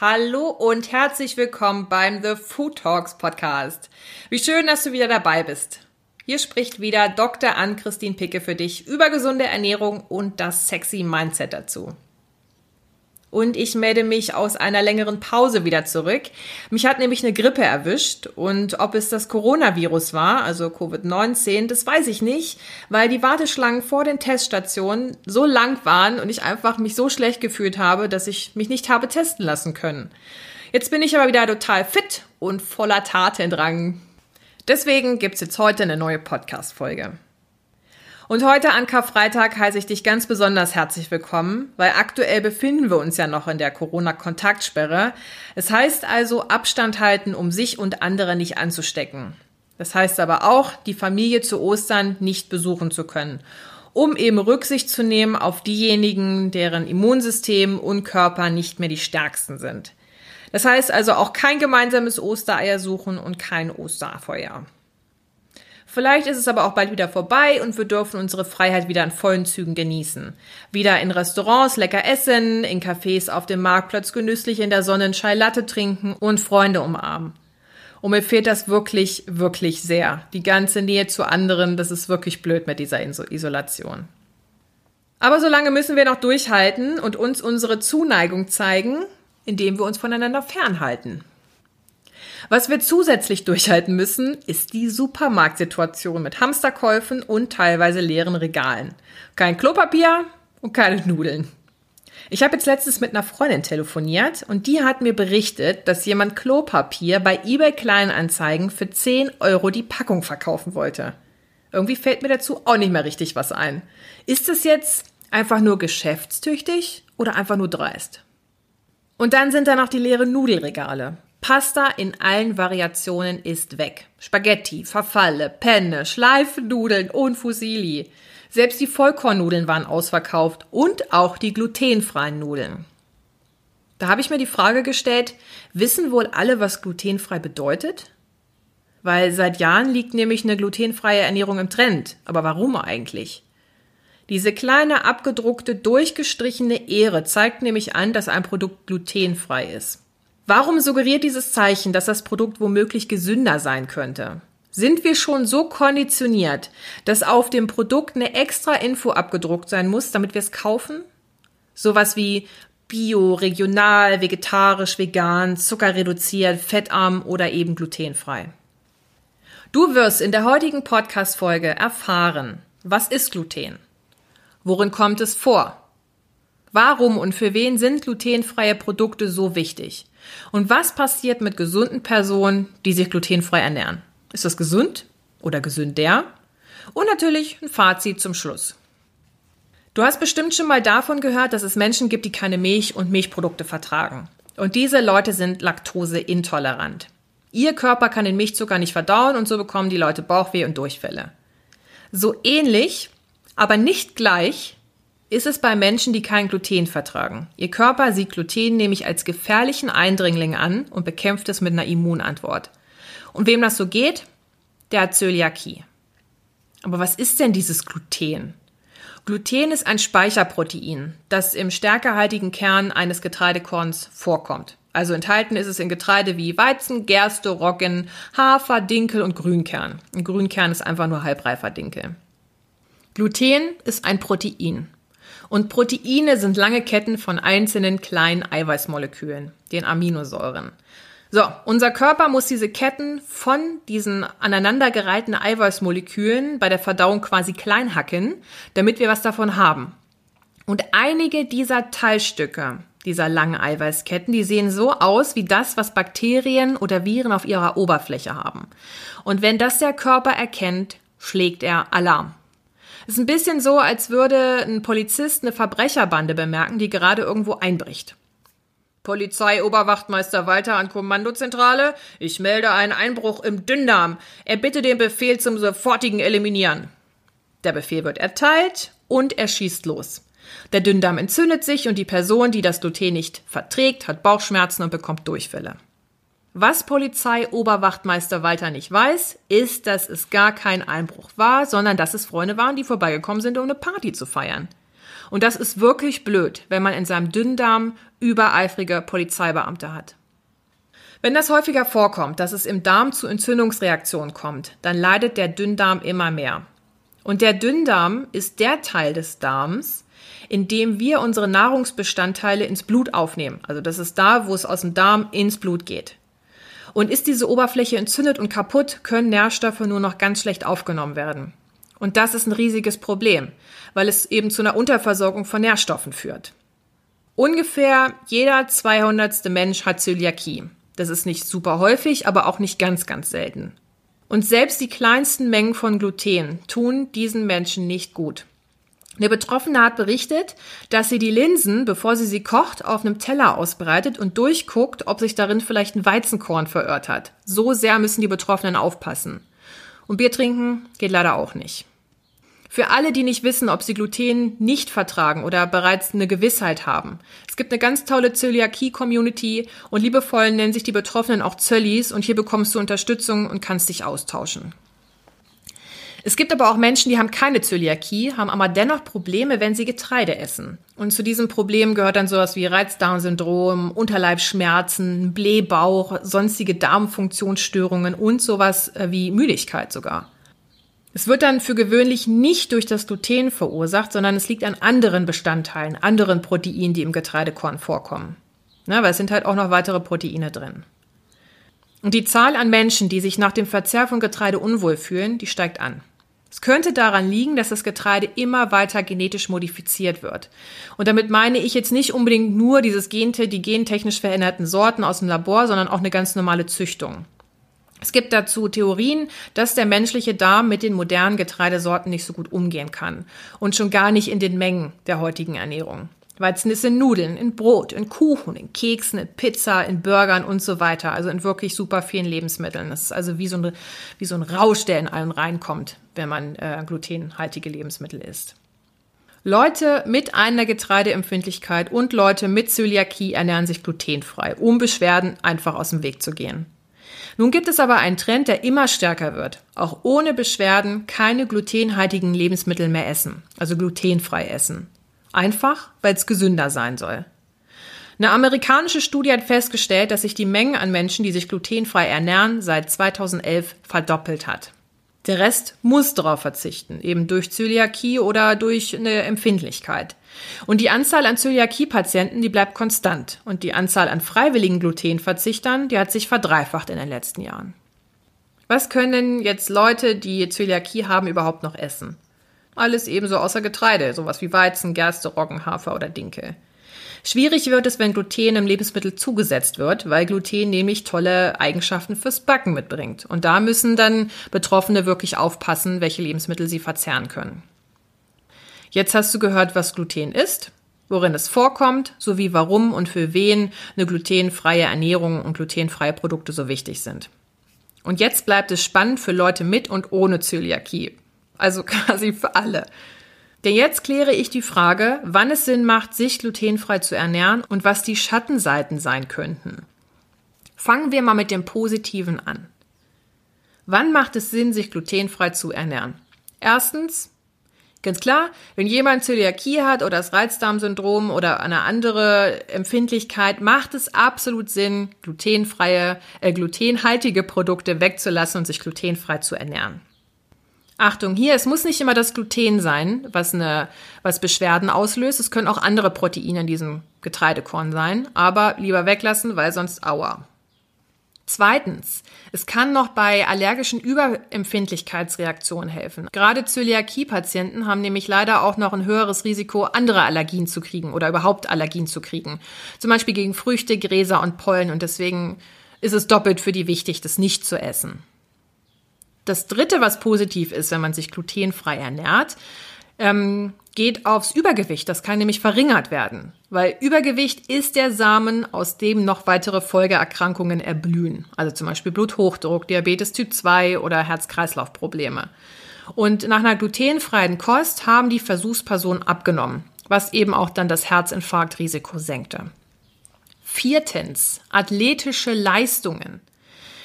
Hallo und herzlich willkommen beim The Food Talks Podcast. Wie schön, dass du wieder dabei bist. Hier spricht wieder Dr. Ann-Christine Picke für dich über gesunde Ernährung und das sexy Mindset dazu und ich melde mich aus einer längeren Pause wieder zurück. Mich hat nämlich eine Grippe erwischt und ob es das Coronavirus war, also Covid-19, das weiß ich nicht, weil die Warteschlangen vor den Teststationen so lang waren und ich einfach mich so schlecht gefühlt habe, dass ich mich nicht habe testen lassen können. Jetzt bin ich aber wieder total fit und voller Tatendrang. Deswegen gibt's jetzt heute eine neue Podcast-Folge. Und heute an Karfreitag heiße ich dich ganz besonders herzlich willkommen, weil aktuell befinden wir uns ja noch in der Corona-Kontaktsperre. Es heißt also Abstand halten, um sich und andere nicht anzustecken. Das heißt aber auch, die Familie zu Ostern nicht besuchen zu können, um eben Rücksicht zu nehmen auf diejenigen, deren Immunsystem und Körper nicht mehr die stärksten sind. Das heißt also auch kein gemeinsames Ostereier suchen und kein Osterfeuer. Vielleicht ist es aber auch bald wieder vorbei und wir dürfen unsere Freiheit wieder in vollen Zügen genießen. Wieder in Restaurants lecker essen, in Cafés auf dem Marktplatz genüsslich in der Sonne Chai Latte trinken und Freunde umarmen. Und mir fehlt das wirklich, wirklich sehr. Die ganze Nähe zu anderen, das ist wirklich blöd mit dieser Isolation. Aber solange müssen wir noch durchhalten und uns unsere Zuneigung zeigen, indem wir uns voneinander fernhalten. Was wir zusätzlich durchhalten müssen, ist die Supermarktsituation mit Hamsterkäufen und teilweise leeren Regalen. Kein Klopapier und keine Nudeln. Ich habe jetzt letztens mit einer Freundin telefoniert und die hat mir berichtet, dass jemand Klopapier bei eBay Kleinanzeigen für 10 Euro die Packung verkaufen wollte. Irgendwie fällt mir dazu auch nicht mehr richtig was ein. Ist es jetzt einfach nur geschäftstüchtig oder einfach nur dreist? Und dann sind da noch die leeren Nudelregale. Pasta in allen Variationen ist weg. Spaghetti, Verfalle, Penne, Schleifnudeln und Fusilli. Selbst die Vollkornnudeln waren ausverkauft und auch die glutenfreien Nudeln. Da habe ich mir die Frage gestellt, wissen wohl alle, was glutenfrei bedeutet? Weil seit Jahren liegt nämlich eine glutenfreie Ernährung im Trend. Aber warum eigentlich? Diese kleine abgedruckte, durchgestrichene Ehre zeigt nämlich an, dass ein Produkt glutenfrei ist. Warum suggeriert dieses Zeichen, dass das Produkt womöglich gesünder sein könnte? Sind wir schon so konditioniert, dass auf dem Produkt eine extra Info abgedruckt sein muss, damit wir es kaufen? Sowas wie bio, regional, vegetarisch, vegan, zuckerreduziert, fettarm oder eben glutenfrei. Du wirst in der heutigen Podcast-Folge erfahren, was ist Gluten? Worin kommt es vor? Warum und für wen sind glutenfreie Produkte so wichtig? Und was passiert mit gesunden Personen, die sich glutenfrei ernähren? Ist das gesund oder gesünder? Und natürlich ein Fazit zum Schluss. Du hast bestimmt schon mal davon gehört, dass es Menschen gibt, die keine Milch und Milchprodukte vertragen. Und diese Leute sind laktoseintolerant. Ihr Körper kann den Milchzucker nicht verdauen und so bekommen die Leute Bauchweh und Durchfälle. So ähnlich, aber nicht gleich ist es bei Menschen, die kein Gluten vertragen. Ihr Körper sieht Gluten nämlich als gefährlichen Eindringling an und bekämpft es mit einer Immunantwort. Und wem das so geht, der hat Zöliakie. Aber was ist denn dieses Gluten? Gluten ist ein Speicherprotein, das im stärkehaltigen Kern eines Getreidekorns vorkommt. Also enthalten ist es in Getreide wie Weizen, Gerste, Roggen, Hafer, Dinkel und Grünkern. Ein Grünkern ist einfach nur halbreifer Dinkel. Gluten ist ein Protein. Und Proteine sind lange Ketten von einzelnen kleinen Eiweißmolekülen, den Aminosäuren. So, unser Körper muss diese Ketten von diesen aneinandergereihten Eiweißmolekülen bei der Verdauung quasi klein hacken, damit wir was davon haben. Und einige dieser Teilstücke dieser langen Eiweißketten, die sehen so aus wie das, was Bakterien oder Viren auf ihrer Oberfläche haben. Und wenn das der Körper erkennt, schlägt er Alarm. Ist ein bisschen so, als würde ein Polizist eine Verbrecherbande bemerken, die gerade irgendwo einbricht. Polizeioberwachtmeister Walter an Kommandozentrale. Ich melde einen Einbruch im Dünndarm. Er bitte den Befehl zum sofortigen Eliminieren. Der Befehl wird erteilt und er schießt los. Der Dünndarm entzündet sich und die Person, die das Gluten nicht verträgt, hat Bauchschmerzen und bekommt Durchfälle. Was Polizeioberwachtmeister Walter nicht weiß, ist, dass es gar kein Einbruch war, sondern dass es Freunde waren, die vorbeigekommen sind, um eine Party zu feiern. Und das ist wirklich blöd, wenn man in seinem Dünndarm übereifrige Polizeibeamte hat. Wenn das häufiger vorkommt, dass es im Darm zu Entzündungsreaktionen kommt, dann leidet der Dünndarm immer mehr. Und der Dünndarm ist der Teil des Darms, in dem wir unsere Nahrungsbestandteile ins Blut aufnehmen. Also das ist da, wo es aus dem Darm ins Blut geht. Und ist diese Oberfläche entzündet und kaputt, können Nährstoffe nur noch ganz schlecht aufgenommen werden. Und das ist ein riesiges Problem, weil es eben zu einer Unterversorgung von Nährstoffen führt. Ungefähr jeder 200. Mensch hat Zöliakie. Das ist nicht super häufig, aber auch nicht ganz, ganz selten. Und selbst die kleinsten Mengen von Gluten tun diesen Menschen nicht gut. Eine Betroffene hat berichtet, dass sie die Linsen, bevor sie sie kocht, auf einem Teller ausbreitet und durchguckt, ob sich darin vielleicht ein Weizenkorn verirrt hat. So sehr müssen die Betroffenen aufpassen. Und Bier trinken geht leider auch nicht. Für alle, die nicht wissen, ob sie Gluten nicht vertragen oder bereits eine Gewissheit haben. Es gibt eine ganz tolle Zöliakie-Community und liebevoll nennen sich die Betroffenen auch Zöllis und hier bekommst du Unterstützung und kannst dich austauschen. Es gibt aber auch Menschen, die haben keine Zöliakie, haben aber dennoch Probleme, wenn sie Getreide essen. Und zu diesem Problem gehört dann sowas wie Reizdarmsyndrom, Unterleibsschmerzen, Blähbauch, sonstige Darmfunktionsstörungen und sowas äh, wie Müdigkeit sogar. Es wird dann für gewöhnlich nicht durch das Gluten verursacht, sondern es liegt an anderen Bestandteilen, anderen Proteinen, die im Getreidekorn vorkommen. Na, weil es sind halt auch noch weitere Proteine drin. Und die Zahl an Menschen, die sich nach dem Verzehr von Getreide unwohl fühlen, die steigt an. Es könnte daran liegen, dass das Getreide immer weiter genetisch modifiziert wird. Und damit meine ich jetzt nicht unbedingt nur dieses Gente, die gentechnisch veränderten Sorten aus dem Labor, sondern auch eine ganz normale Züchtung. Es gibt dazu Theorien, dass der menschliche Darm mit den modernen Getreidesorten nicht so gut umgehen kann und schon gar nicht in den Mengen der heutigen Ernährung. Weizen ist in Nudeln, in Brot, in Kuchen, in Keksen, in Pizza, in Burgern und so weiter. Also in wirklich super vielen Lebensmitteln. Das ist also wie so ein, wie so ein Rausch, der in allen reinkommt, wenn man äh, glutenhaltige Lebensmittel isst. Leute mit einer Getreideempfindlichkeit und Leute mit Zöliakie ernähren sich glutenfrei, um Beschwerden einfach aus dem Weg zu gehen. Nun gibt es aber einen Trend, der immer stärker wird. Auch ohne Beschwerden keine glutenhaltigen Lebensmittel mehr essen, also glutenfrei essen. Einfach, weil es gesünder sein soll. Eine amerikanische Studie hat festgestellt, dass sich die Menge an Menschen, die sich glutenfrei ernähren, seit 2011 verdoppelt hat. Der Rest muss darauf verzichten, eben durch Zöliakie oder durch eine Empfindlichkeit. Und die Anzahl an Zöliakie-Patienten, die bleibt konstant. Und die Anzahl an freiwilligen Glutenverzichtern, die hat sich verdreifacht in den letzten Jahren. Was können jetzt Leute, die Zöliakie haben, überhaupt noch essen? Alles ebenso außer Getreide, sowas wie Weizen, Gerste, Roggen, Hafer oder Dinkel. Schwierig wird es, wenn Gluten im Lebensmittel zugesetzt wird, weil Gluten nämlich tolle Eigenschaften fürs Backen mitbringt. Und da müssen dann Betroffene wirklich aufpassen, welche Lebensmittel sie verzehren können. Jetzt hast du gehört, was Gluten ist, worin es vorkommt, sowie warum und für wen eine glutenfreie Ernährung und glutenfreie Produkte so wichtig sind. Und jetzt bleibt es spannend für Leute mit und ohne Zöliakie. Also quasi für alle. Denn jetzt kläre ich die Frage, wann es Sinn macht, sich glutenfrei zu ernähren und was die Schattenseiten sein könnten. Fangen wir mal mit dem Positiven an. Wann macht es Sinn, sich glutenfrei zu ernähren? Erstens, ganz klar, wenn jemand Zöliakie hat oder das Reizdarmsyndrom oder eine andere Empfindlichkeit, macht es absolut Sinn, glutenfreie, äh, glutenhaltige Produkte wegzulassen und sich glutenfrei zu ernähren. Achtung, hier, es muss nicht immer das Gluten sein, was, eine, was Beschwerden auslöst. Es können auch andere Proteine in diesem Getreidekorn sein, aber lieber weglassen, weil sonst aua. Zweitens, es kann noch bei allergischen Überempfindlichkeitsreaktionen helfen. Gerade Zöliakie-Patienten haben nämlich leider auch noch ein höheres Risiko, andere Allergien zu kriegen oder überhaupt Allergien zu kriegen. Zum Beispiel gegen Früchte, Gräser und Pollen und deswegen ist es doppelt für die wichtig, das nicht zu essen. Das dritte, was positiv ist, wenn man sich glutenfrei ernährt, ähm, geht aufs Übergewicht. Das kann nämlich verringert werden, weil Übergewicht ist der Samen, aus dem noch weitere Folgeerkrankungen erblühen. Also zum Beispiel Bluthochdruck, Diabetes Typ 2 oder Herz-Kreislauf-Probleme. Und nach einer glutenfreien Kost haben die Versuchspersonen abgenommen, was eben auch dann das Herzinfarktrisiko senkte. Viertens, athletische Leistungen.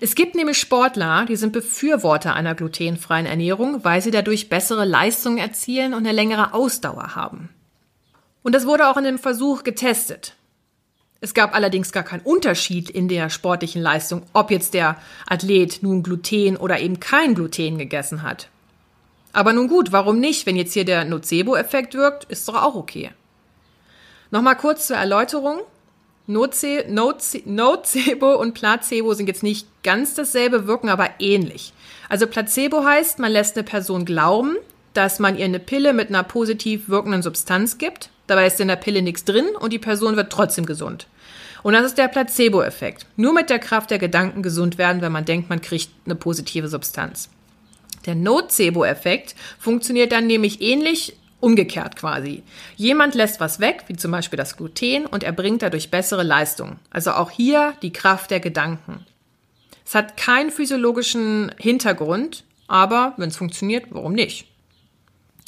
Es gibt nämlich Sportler, die sind Befürworter einer glutenfreien Ernährung, weil sie dadurch bessere Leistungen erzielen und eine längere Ausdauer haben. Und das wurde auch in einem Versuch getestet. Es gab allerdings gar keinen Unterschied in der sportlichen Leistung, ob jetzt der Athlet nun Gluten oder eben kein Gluten gegessen hat. Aber nun gut, warum nicht? Wenn jetzt hier der Nocebo-Effekt wirkt, ist doch auch okay. Nochmal kurz zur Erläuterung. Noce Noce Nocebo und Placebo sind jetzt nicht ganz dasselbe, wirken aber ähnlich. Also Placebo heißt, man lässt eine Person glauben, dass man ihr eine Pille mit einer positiv wirkenden Substanz gibt. Dabei ist in der Pille nichts drin und die Person wird trotzdem gesund. Und das ist der Placebo-Effekt. Nur mit der Kraft der Gedanken gesund werden, wenn man denkt, man kriegt eine positive Substanz. Der Nocebo-Effekt funktioniert dann nämlich ähnlich umgekehrt quasi. Jemand lässt was weg, wie zum Beispiel das Gluten, und er bringt dadurch bessere Leistung. Also auch hier die Kraft der Gedanken. Es hat keinen physiologischen Hintergrund, aber wenn es funktioniert, warum nicht?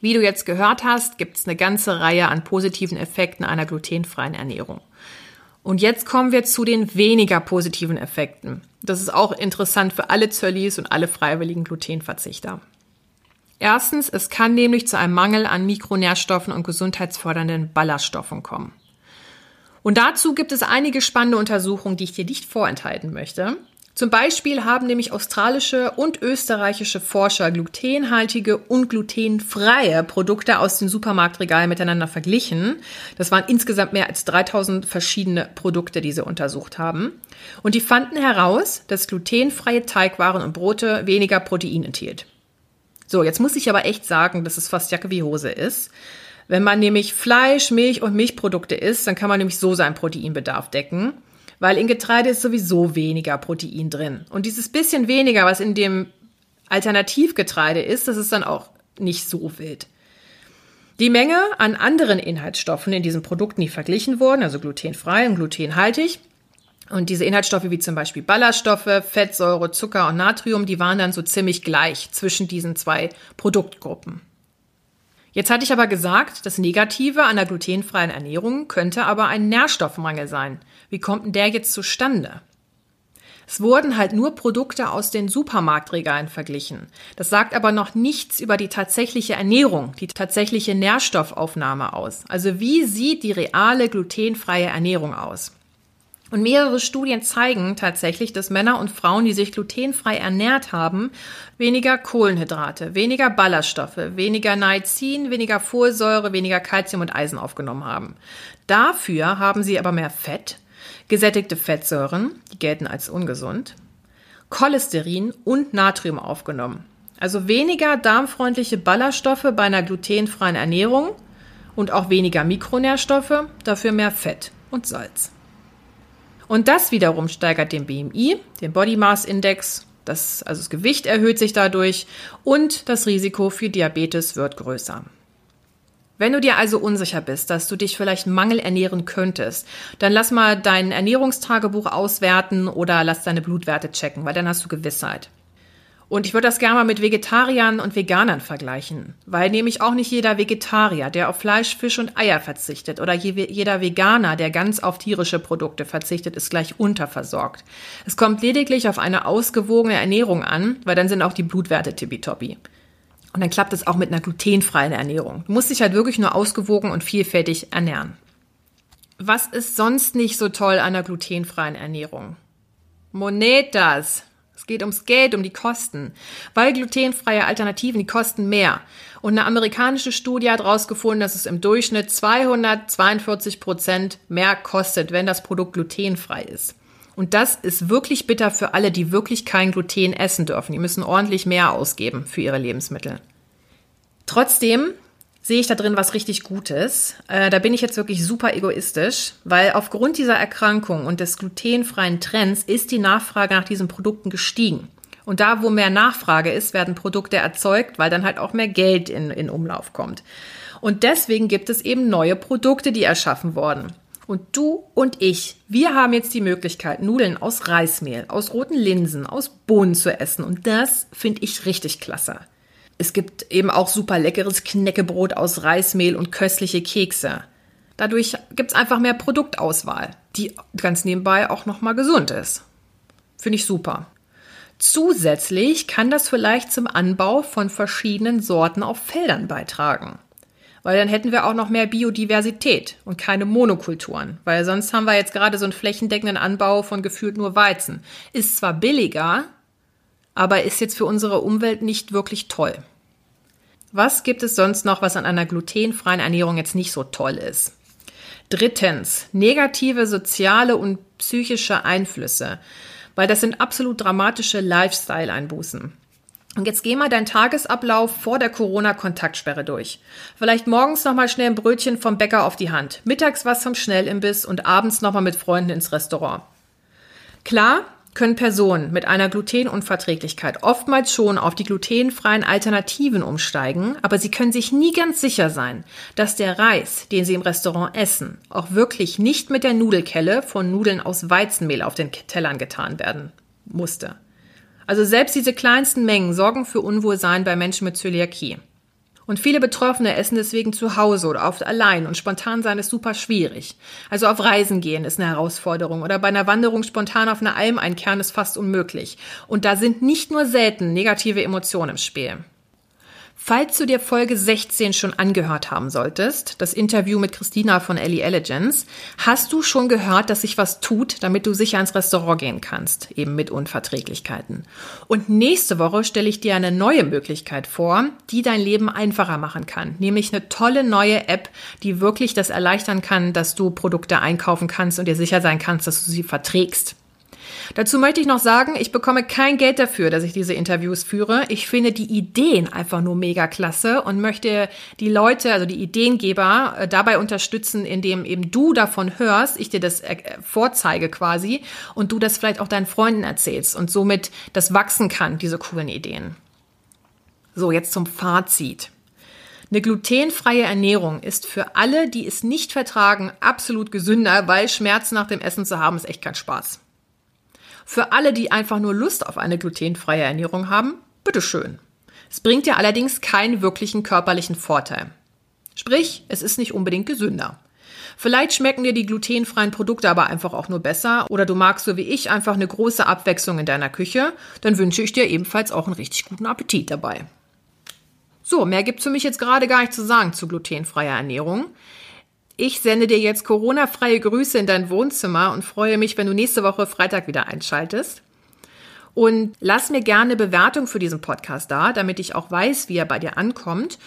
Wie du jetzt gehört hast, gibt es eine ganze Reihe an positiven Effekten einer glutenfreien Ernährung. Und jetzt kommen wir zu den weniger positiven Effekten. Das ist auch interessant für alle Zöllis und alle freiwilligen Glutenverzichter. Erstens, es kann nämlich zu einem Mangel an Mikronährstoffen und gesundheitsfördernden Ballaststoffen kommen. Und dazu gibt es einige spannende Untersuchungen, die ich dir nicht vorenthalten möchte. Zum Beispiel haben nämlich australische und österreichische Forscher glutenhaltige und glutenfreie Produkte aus den Supermarktregalen miteinander verglichen. Das waren insgesamt mehr als 3000 verschiedene Produkte, die sie untersucht haben. Und die fanden heraus, dass glutenfreie Teigwaren und Brote weniger Protein enthielt. So, jetzt muss ich aber echt sagen, dass es fast Jacke wie Hose ist. Wenn man nämlich Fleisch, Milch und Milchprodukte isst, dann kann man nämlich so seinen Proteinbedarf decken weil in Getreide ist sowieso weniger Protein drin. Und dieses bisschen weniger, was in dem Alternativgetreide ist, das ist dann auch nicht so wild. Die Menge an anderen Inhaltsstoffen in diesen Produkten, die verglichen wurden, also glutenfrei und glutenhaltig, und diese Inhaltsstoffe wie zum Beispiel Ballaststoffe, Fettsäure, Zucker und Natrium, die waren dann so ziemlich gleich zwischen diesen zwei Produktgruppen. Jetzt hatte ich aber gesagt, das Negative an der glutenfreien Ernährung könnte aber ein Nährstoffmangel sein. Wie kommt denn der jetzt zustande? Es wurden halt nur Produkte aus den Supermarktregalen verglichen. Das sagt aber noch nichts über die tatsächliche Ernährung, die tatsächliche Nährstoffaufnahme aus. Also wie sieht die reale glutenfreie Ernährung aus? Und mehrere Studien zeigen tatsächlich, dass Männer und Frauen, die sich glutenfrei ernährt haben, weniger Kohlenhydrate, weniger Ballaststoffe, weniger Niacin, weniger Folsäure, weniger Kalzium und Eisen aufgenommen haben. Dafür haben sie aber mehr Fett, gesättigte Fettsäuren, die gelten als ungesund, Cholesterin und Natrium aufgenommen. Also weniger darmfreundliche Ballaststoffe bei einer glutenfreien Ernährung und auch weniger Mikronährstoffe, dafür mehr Fett und Salz. Und das wiederum steigert den BMI, den Body Mass Index, das, also das Gewicht erhöht sich dadurch und das Risiko für Diabetes wird größer. Wenn du dir also unsicher bist, dass du dich vielleicht mangelernähren könntest, dann lass mal dein Ernährungstagebuch auswerten oder lass deine Blutwerte checken, weil dann hast du Gewissheit. Und ich würde das gerne mal mit Vegetariern und Veganern vergleichen, weil nämlich auch nicht jeder Vegetarier, der auf Fleisch, Fisch und Eier verzichtet oder jeder Veganer, der ganz auf tierische Produkte verzichtet, ist gleich unterversorgt. Es kommt lediglich auf eine ausgewogene Ernährung an, weil dann sind auch die Blutwerte tippitoppi. Und dann klappt es auch mit einer glutenfreien Ernährung. Du musst dich halt wirklich nur ausgewogen und vielfältig ernähren. Was ist sonst nicht so toll an einer glutenfreien Ernährung? Monetas. Es geht ums Geld, um die Kosten. Weil glutenfreie Alternativen, die kosten mehr. Und eine amerikanische Studie hat herausgefunden, dass es im Durchschnitt 242 Prozent mehr kostet, wenn das Produkt glutenfrei ist. Und das ist wirklich bitter für alle, die wirklich kein Gluten essen dürfen. Die müssen ordentlich mehr ausgeben für ihre Lebensmittel. Trotzdem sehe ich da drin was richtig Gutes. Äh, da bin ich jetzt wirklich super egoistisch, weil aufgrund dieser Erkrankung und des glutenfreien Trends ist die Nachfrage nach diesen Produkten gestiegen. Und da, wo mehr Nachfrage ist, werden Produkte erzeugt, weil dann halt auch mehr Geld in, in Umlauf kommt. Und deswegen gibt es eben neue Produkte, die erschaffen wurden. Und du und ich, wir haben jetzt die Möglichkeit, Nudeln aus Reismehl, aus roten Linsen, aus Bohnen zu essen. Und das finde ich richtig klasse. Es gibt eben auch super leckeres Knäckebrot aus Reismehl und köstliche Kekse. Dadurch gibt es einfach mehr Produktauswahl, die ganz nebenbei auch nochmal gesund ist. Finde ich super. Zusätzlich kann das vielleicht zum Anbau von verschiedenen Sorten auf Feldern beitragen. Weil dann hätten wir auch noch mehr Biodiversität und keine Monokulturen. Weil sonst haben wir jetzt gerade so einen flächendeckenden Anbau von gefühlt nur Weizen. Ist zwar billiger, aber ist jetzt für unsere Umwelt nicht wirklich toll. Was gibt es sonst noch, was an einer glutenfreien Ernährung jetzt nicht so toll ist? Drittens, negative soziale und psychische Einflüsse, weil das sind absolut dramatische Lifestyle-Einbußen. Und jetzt geh mal deinen Tagesablauf vor der Corona-Kontaktsperre durch. Vielleicht morgens nochmal schnell ein Brötchen vom Bäcker auf die Hand, mittags was vom Schnellimbiss und abends nochmal mit Freunden ins Restaurant. Klar, können Personen mit einer Glutenunverträglichkeit oftmals schon auf die glutenfreien Alternativen umsteigen, aber sie können sich nie ganz sicher sein, dass der Reis, den sie im Restaurant essen, auch wirklich nicht mit der Nudelkelle von Nudeln aus Weizenmehl auf den Tellern getan werden musste. Also selbst diese kleinsten Mengen sorgen für Unwohlsein bei Menschen mit Zöliakie. Und viele Betroffene essen deswegen zu Hause oder oft allein und spontan sein ist super schwierig. Also auf Reisen gehen ist eine Herausforderung oder bei einer Wanderung spontan auf eine Alm einkehren ist fast unmöglich. Und da sind nicht nur selten negative Emotionen im Spiel. Falls du dir Folge 16 schon angehört haben solltest, das Interview mit Christina von Ellie Elegance, hast du schon gehört, dass sich was tut, damit du sicher ins Restaurant gehen kannst, eben mit Unverträglichkeiten. Und nächste Woche stelle ich dir eine neue Möglichkeit vor, die dein Leben einfacher machen kann, nämlich eine tolle neue App, die wirklich das erleichtern kann, dass du Produkte einkaufen kannst und dir sicher sein kannst, dass du sie verträgst. Dazu möchte ich noch sagen, ich bekomme kein Geld dafür, dass ich diese Interviews führe. Ich finde die Ideen einfach nur mega klasse und möchte die Leute, also die Ideengeber, äh, dabei unterstützen, indem eben du davon hörst, ich dir das äh, vorzeige quasi und du das vielleicht auch deinen Freunden erzählst und somit das wachsen kann, diese coolen Ideen. So, jetzt zum Fazit. Eine glutenfreie Ernährung ist für alle, die es nicht vertragen, absolut gesünder, weil Schmerzen nach dem Essen zu haben, ist echt kein Spaß. Für alle, die einfach nur Lust auf eine glutenfreie Ernährung haben, bitteschön. Es bringt dir allerdings keinen wirklichen körperlichen Vorteil. Sprich, es ist nicht unbedingt gesünder. Vielleicht schmecken dir die glutenfreien Produkte aber einfach auch nur besser oder du magst so wie ich einfach eine große Abwechslung in deiner Küche, dann wünsche ich dir ebenfalls auch einen richtig guten Appetit dabei. So, mehr gibt's für mich jetzt gerade gar nicht zu sagen zu glutenfreier Ernährung. Ich sende dir jetzt Corona-freie Grüße in dein Wohnzimmer und freue mich, wenn du nächste Woche Freitag wieder einschaltest. Und lass mir gerne Bewertung für diesen Podcast da, damit ich auch weiß, wie er bei dir ankommt.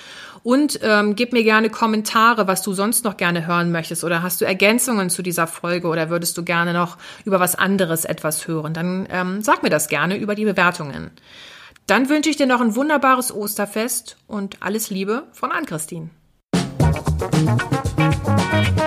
Und ähm, gib mir gerne Kommentare, was du sonst noch gerne hören möchtest. Oder hast du Ergänzungen zu dieser Folge oder würdest du gerne noch über was anderes etwas hören? Dann ähm, sag mir das gerne über die Bewertungen. Dann wünsche ich dir noch ein wunderbares Osterfest und alles Liebe von Ann-Christine. Thank you.